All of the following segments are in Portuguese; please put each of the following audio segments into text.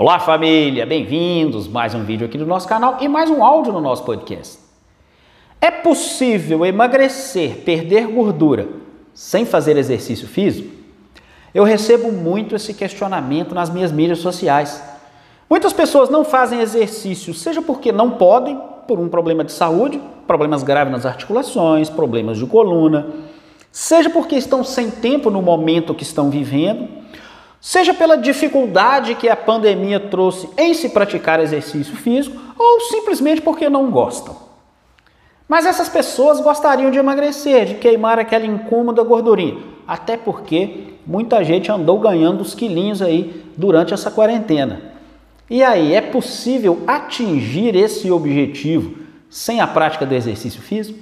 Olá família, bem-vindos mais um vídeo aqui do nosso canal e mais um áudio no nosso podcast. É possível emagrecer, perder gordura sem fazer exercício físico? Eu recebo muito esse questionamento nas minhas mídias sociais. Muitas pessoas não fazem exercício, seja porque não podem, por um problema de saúde, problemas graves nas articulações, problemas de coluna, seja porque estão sem tempo no momento que estão vivendo, seja pela dificuldade que a pandemia trouxe em se praticar exercício físico ou simplesmente porque não gostam. Mas essas pessoas gostariam de emagrecer, de queimar aquela incômoda gordurinha, até porque muita gente andou ganhando os quilinhos aí durante essa quarentena. E aí, é possível atingir esse objetivo sem a prática do exercício físico?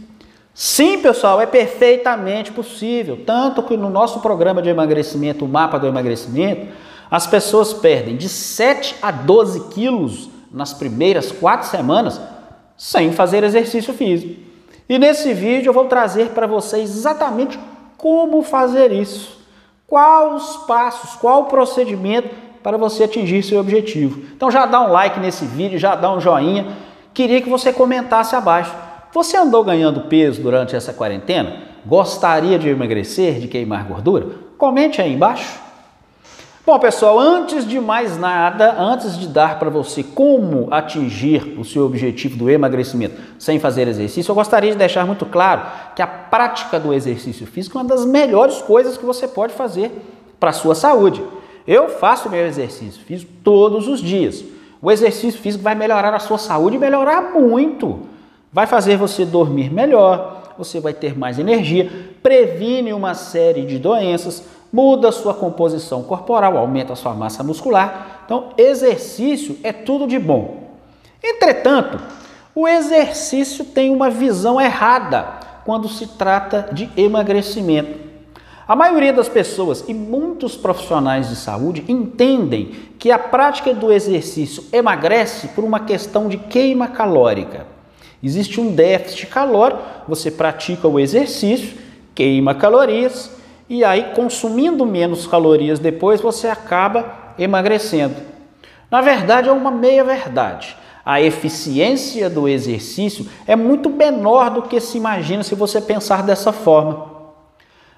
Sim, pessoal, é perfeitamente possível. Tanto que no nosso programa de emagrecimento, o mapa do emagrecimento, as pessoas perdem de 7 a 12 quilos nas primeiras quatro semanas sem fazer exercício físico. E nesse vídeo eu vou trazer para vocês exatamente como fazer isso. Quais os passos, qual o procedimento para você atingir seu objetivo. Então já dá um like nesse vídeo, já dá um joinha. Queria que você comentasse abaixo você andou ganhando peso durante essa quarentena? Gostaria de emagrecer, de queimar gordura? Comente aí embaixo. Bom, pessoal, antes de mais nada, antes de dar para você como atingir o seu objetivo do emagrecimento sem fazer exercício, eu gostaria de deixar muito claro que a prática do exercício físico é uma das melhores coisas que você pode fazer para a sua saúde. Eu faço meu exercício físico todos os dias. O exercício físico vai melhorar a sua saúde e melhorar muito vai fazer você dormir melhor, você vai ter mais energia, previne uma série de doenças, muda sua composição corporal, aumenta a sua massa muscular. Então, exercício é tudo de bom. Entretanto, o exercício tem uma visão errada quando se trata de emagrecimento. A maioria das pessoas e muitos profissionais de saúde entendem que a prática do exercício emagrece por uma questão de queima calórica. Existe um déficit calórico, você pratica o exercício, queima calorias e aí consumindo menos calorias depois você acaba emagrecendo. Na verdade é uma meia verdade. A eficiência do exercício é muito menor do que se imagina se você pensar dessa forma.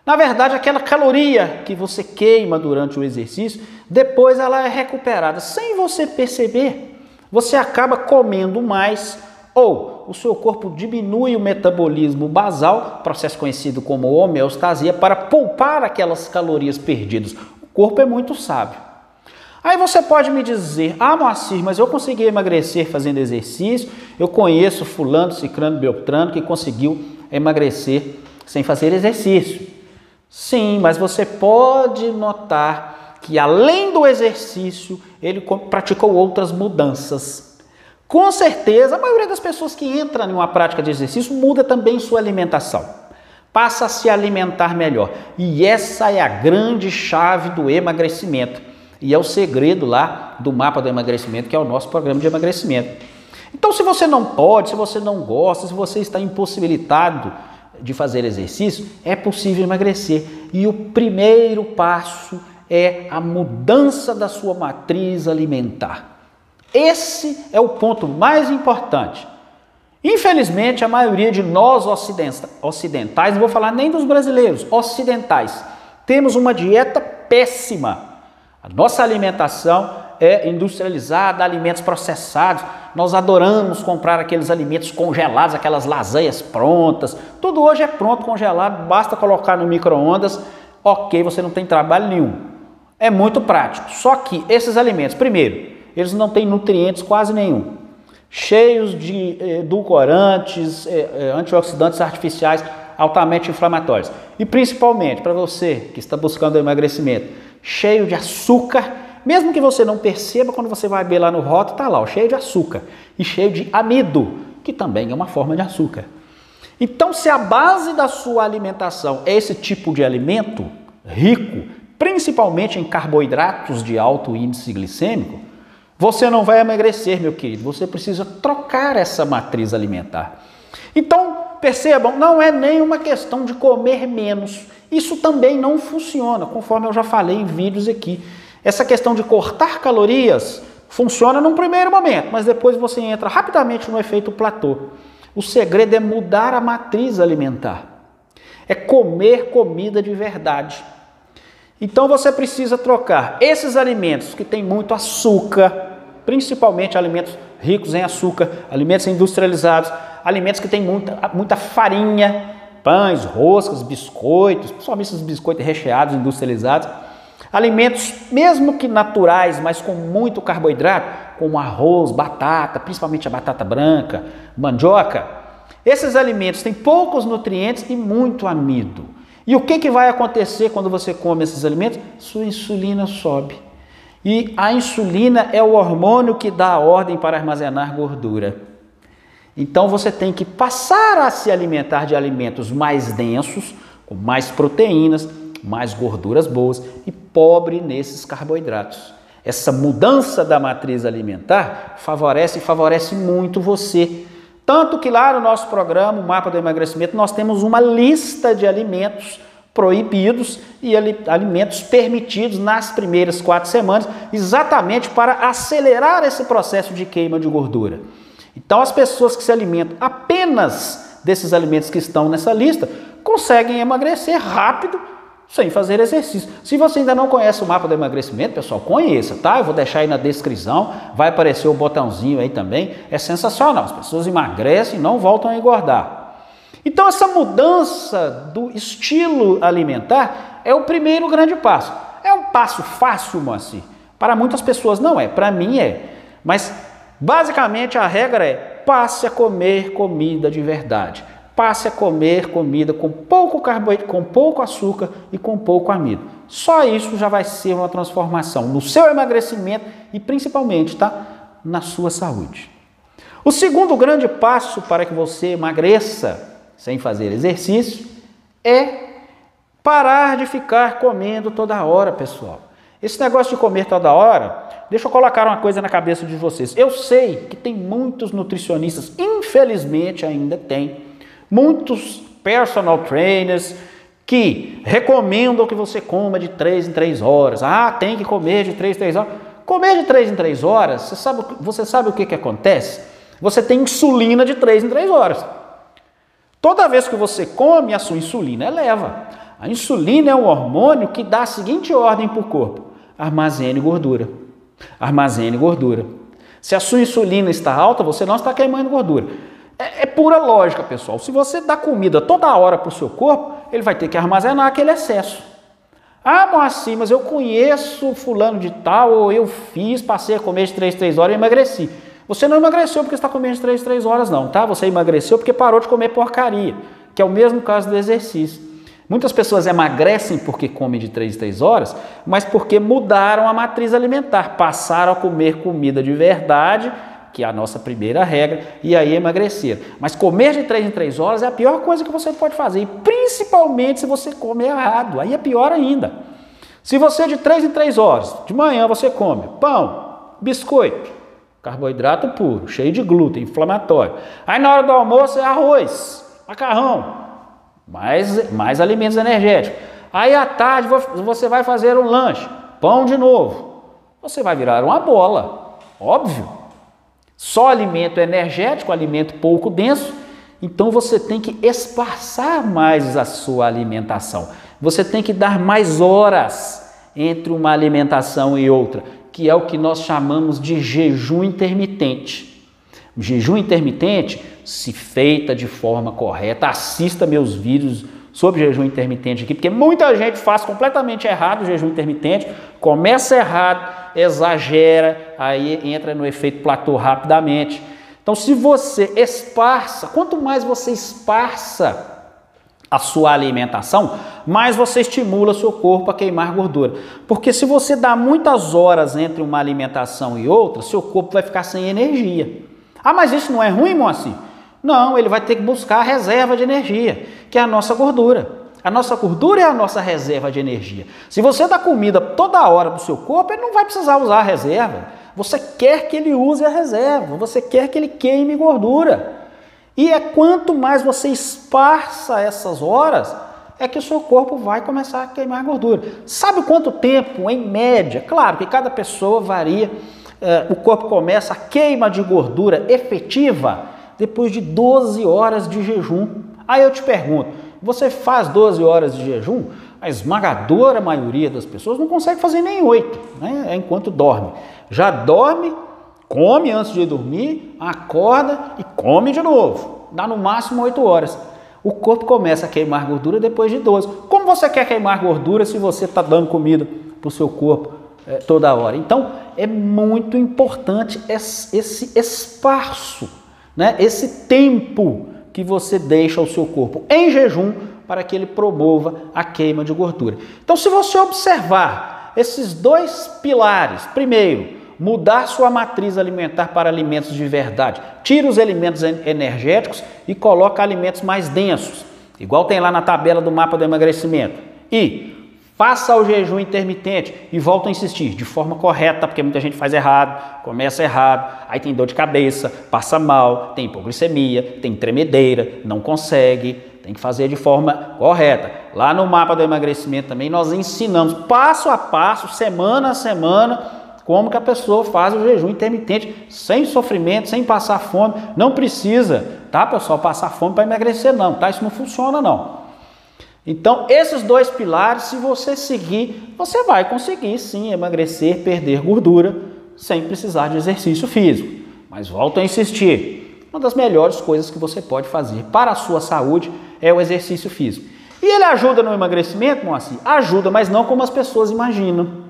Na verdade, aquela caloria que você queima durante o exercício, depois ela é recuperada sem você perceber. Você acaba comendo mais ou o seu corpo diminui o metabolismo basal, processo conhecido como homeostasia, para poupar aquelas calorias perdidas. O corpo é muito sábio. Aí você pode me dizer, ah, Moacir, mas eu consegui emagrecer fazendo exercício, eu conheço fulano, ciclano, beltrano que conseguiu emagrecer sem fazer exercício. Sim, mas você pode notar que além do exercício, ele praticou outras mudanças com certeza, a maioria das pessoas que entram em uma prática de exercício muda também sua alimentação. Passa a se alimentar melhor. E essa é a grande chave do emagrecimento. E é o segredo lá do mapa do emagrecimento, que é o nosso programa de emagrecimento. Então, se você não pode, se você não gosta, se você está impossibilitado de fazer exercício, é possível emagrecer. E o primeiro passo é a mudança da sua matriz alimentar. Esse é o ponto mais importante. Infelizmente, a maioria de nós ocidentais, não vou falar nem dos brasileiros, ocidentais, temos uma dieta péssima. A nossa alimentação é industrializada, alimentos processados. Nós adoramos comprar aqueles alimentos congelados, aquelas lasanhas prontas. Tudo hoje é pronto, congelado, basta colocar no micro-ondas. Ok, você não tem trabalho nenhum. É muito prático. Só que esses alimentos, primeiro, eles não têm nutrientes quase nenhum. Cheios de edulcorantes, eh, eh, antioxidantes artificiais altamente inflamatórios. E principalmente para você que está buscando emagrecimento, cheio de açúcar, mesmo que você não perceba quando você vai ver lá no rótulo, está lá, ó, cheio de açúcar e cheio de amido, que também é uma forma de açúcar. Então, se a base da sua alimentação é esse tipo de alimento rico, principalmente em carboidratos de alto índice glicêmico, você não vai emagrecer, meu querido, você precisa trocar essa matriz alimentar. Então, percebam, não é nem uma questão de comer menos. Isso também não funciona, conforme eu já falei em vídeos aqui. Essa questão de cortar calorias Funciona num primeiro momento, mas depois você entra rapidamente no efeito platô. O segredo é mudar a matriz alimentar. É comer comida de verdade. Então você precisa trocar esses alimentos que têm muito açúcar, principalmente alimentos ricos em açúcar, alimentos industrializados, alimentos que têm muita, muita farinha, pães, roscas, biscoitos, principalmente esses biscoitos recheados, industrializados Alimentos, mesmo que naturais, mas com muito carboidrato, como arroz, batata, principalmente a batata branca, mandioca, esses alimentos têm poucos nutrientes e muito amido. E o que, que vai acontecer quando você come esses alimentos? Sua insulina sobe. E a insulina é o hormônio que dá a ordem para armazenar gordura. Então você tem que passar a se alimentar de alimentos mais densos, com mais proteínas, mais gorduras boas e pobre nesses carboidratos. Essa mudança da matriz alimentar favorece e favorece muito você. Tanto que lá no nosso programa, o Mapa do Emagrecimento, nós temos uma lista de alimentos proibidos e alimentos permitidos nas primeiras quatro semanas, exatamente para acelerar esse processo de queima de gordura. Então, as pessoas que se alimentam apenas desses alimentos que estão nessa lista conseguem emagrecer rápido sem fazer exercício. Se você ainda não conhece o mapa do emagrecimento, pessoal, conheça, tá? Eu vou deixar aí na descrição, vai aparecer o botãozinho aí também. É sensacional. As pessoas emagrecem e não voltam a engordar. Então, essa mudança do estilo alimentar é o primeiro grande passo. É um passo fácil, Moacir. Para muitas pessoas não é, para mim é. Mas, basicamente, a regra é passe a comer comida de verdade passe a comer comida com pouco carboidrato, com pouco açúcar e com pouco amido. Só isso já vai ser uma transformação no seu emagrecimento e principalmente, tá, na sua saúde. O segundo grande passo para que você emagreça sem fazer exercício é parar de ficar comendo toda hora, pessoal. Esse negócio de comer toda hora, deixa eu colocar uma coisa na cabeça de vocês. Eu sei que tem muitos nutricionistas, infelizmente ainda tem, Muitos personal trainers que recomendam que você coma de 3 em 3 horas. Ah, tem que comer de 3 em 3 horas. Comer de 3 em 3 horas, você sabe, você sabe o que, que acontece? Você tem insulina de 3 em 3 horas. Toda vez que você come, a sua insulina eleva. A insulina é um hormônio que dá a seguinte ordem para o corpo: armazene gordura. Armazene gordura. Se a sua insulina está alta, você não está queimando gordura. É, é pura lógica, pessoal. Se você dá comida toda hora para o seu corpo, ele vai ter que armazenar aquele excesso. Ah, Moacir, mas eu conheço fulano de tal, ou eu fiz, passei a comer de 3, 3 horas e emagreci. Você não emagreceu porque está comendo de 3, 3 horas, não, tá? Você emagreceu porque parou de comer porcaria, que é o mesmo caso do exercício. Muitas pessoas emagrecem porque comem de 3 em 3 horas, mas porque mudaram a matriz alimentar, passaram a comer comida de verdade que é a nossa primeira regra, e aí emagrecer. Mas comer de 3 em 3 horas é a pior coisa que você pode fazer, e principalmente se você come errado, aí é pior ainda. Se você de 3 em 3 horas, de manhã você come pão, biscoito, carboidrato puro, cheio de glúten, inflamatório. Aí na hora do almoço é arroz, macarrão, mais, mais alimentos energéticos. Aí à tarde você vai fazer um lanche, pão de novo. Você vai virar uma bola, óbvio. Só alimento energético, alimento pouco denso, então você tem que esparçar mais a sua alimentação. Você tem que dar mais horas entre uma alimentação e outra, que é o que nós chamamos de jejum intermitente. O jejum intermitente, se feita de forma correta, assista meus vídeos sobre jejum intermitente aqui, porque muita gente faz completamente errado o jejum intermitente, começa errado, exagera, aí entra no efeito platô rapidamente. Então, se você esparça, quanto mais você esparça a sua alimentação, mais você estimula seu corpo a queimar gordura. Porque se você dá muitas horas entre uma alimentação e outra, seu corpo vai ficar sem energia. Ah, mas isso não é ruim, Moacir? Não, ele vai ter que buscar a reserva de energia, que é a nossa gordura. A nossa gordura é a nossa reserva de energia. Se você dá comida toda hora para o seu corpo, ele não vai precisar usar a reserva. Você quer que ele use a reserva, você quer que ele queime gordura. E é quanto mais você esparça essas horas, é que o seu corpo vai começar a queimar gordura. Sabe quanto tempo, em média? Claro que cada pessoa varia eh, o corpo começa a queima de gordura efetiva depois de 12 horas de jejum. Aí eu te pergunto, você faz 12 horas de jejum? A esmagadora maioria das pessoas não consegue fazer nem 8, né? enquanto dorme. Já dorme, come antes de dormir, acorda e come de novo. Dá no máximo 8 horas. O corpo começa a queimar gordura depois de 12. Como você quer queimar gordura se você está dando comida para o seu corpo é, toda hora? Então, é muito importante esse espaço, né? esse tempo que você deixa o seu corpo em jejum para que ele promova a queima de gordura. Então, se você observar esses dois pilares, primeiro, mudar sua matriz alimentar para alimentos de verdade, tira os alimentos energéticos e coloca alimentos mais densos, igual tem lá na tabela do mapa do emagrecimento. E Faça o jejum intermitente e volto a insistir, de forma correta, porque muita gente faz errado, começa errado, aí tem dor de cabeça, passa mal, tem hipoglicemia, tem tremedeira, não consegue, tem que fazer de forma correta. Lá no mapa do emagrecimento também nós ensinamos passo a passo, semana a semana, como que a pessoa faz o jejum intermitente sem sofrimento, sem passar fome. Não precisa, tá, pessoal, passar fome para emagrecer não, tá? Isso não funciona não. Então, esses dois pilares, se você seguir, você vai conseguir sim emagrecer, perder gordura, sem precisar de exercício físico. Mas volto a insistir: uma das melhores coisas que você pode fazer para a sua saúde é o exercício físico. E ele ajuda no emagrecimento, Moacir? Ajuda, mas não como as pessoas imaginam.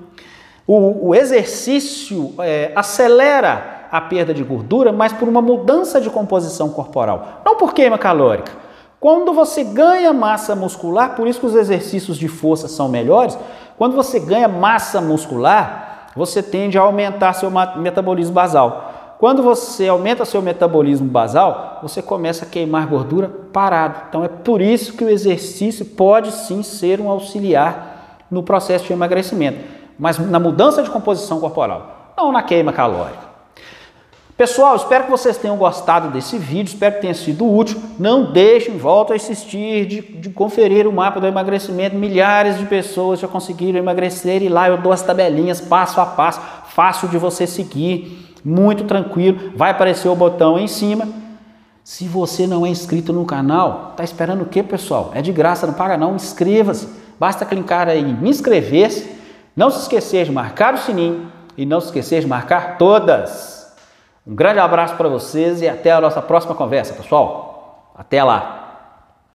O, o exercício é, acelera a perda de gordura, mas por uma mudança de composição corporal, não por queima calórica. Quando você ganha massa muscular, por isso que os exercícios de força são melhores, quando você ganha massa muscular, você tende a aumentar seu metabolismo basal. Quando você aumenta seu metabolismo basal, você começa a queimar gordura parado. Então é por isso que o exercício pode sim ser um auxiliar no processo de emagrecimento, mas na mudança de composição corporal, não na queima calórica. Pessoal, espero que vocês tenham gostado desse vídeo, espero que tenha sido útil. Não deixem, volta a assistir, de, de, conferir o mapa do emagrecimento. Milhares de pessoas já conseguiram emagrecer e lá eu dou as tabelinhas passo a passo, fácil de você seguir, muito tranquilo. Vai aparecer o botão em cima. Se você não é inscrito no canal, tá esperando o que, pessoal? É de graça, não paga não, inscreva-se. Basta clicar aí em inscrever-se. Não se esquecer de marcar o sininho e não se esquecer de marcar todas. Um grande abraço para vocês e até a nossa próxima conversa, pessoal. Até lá!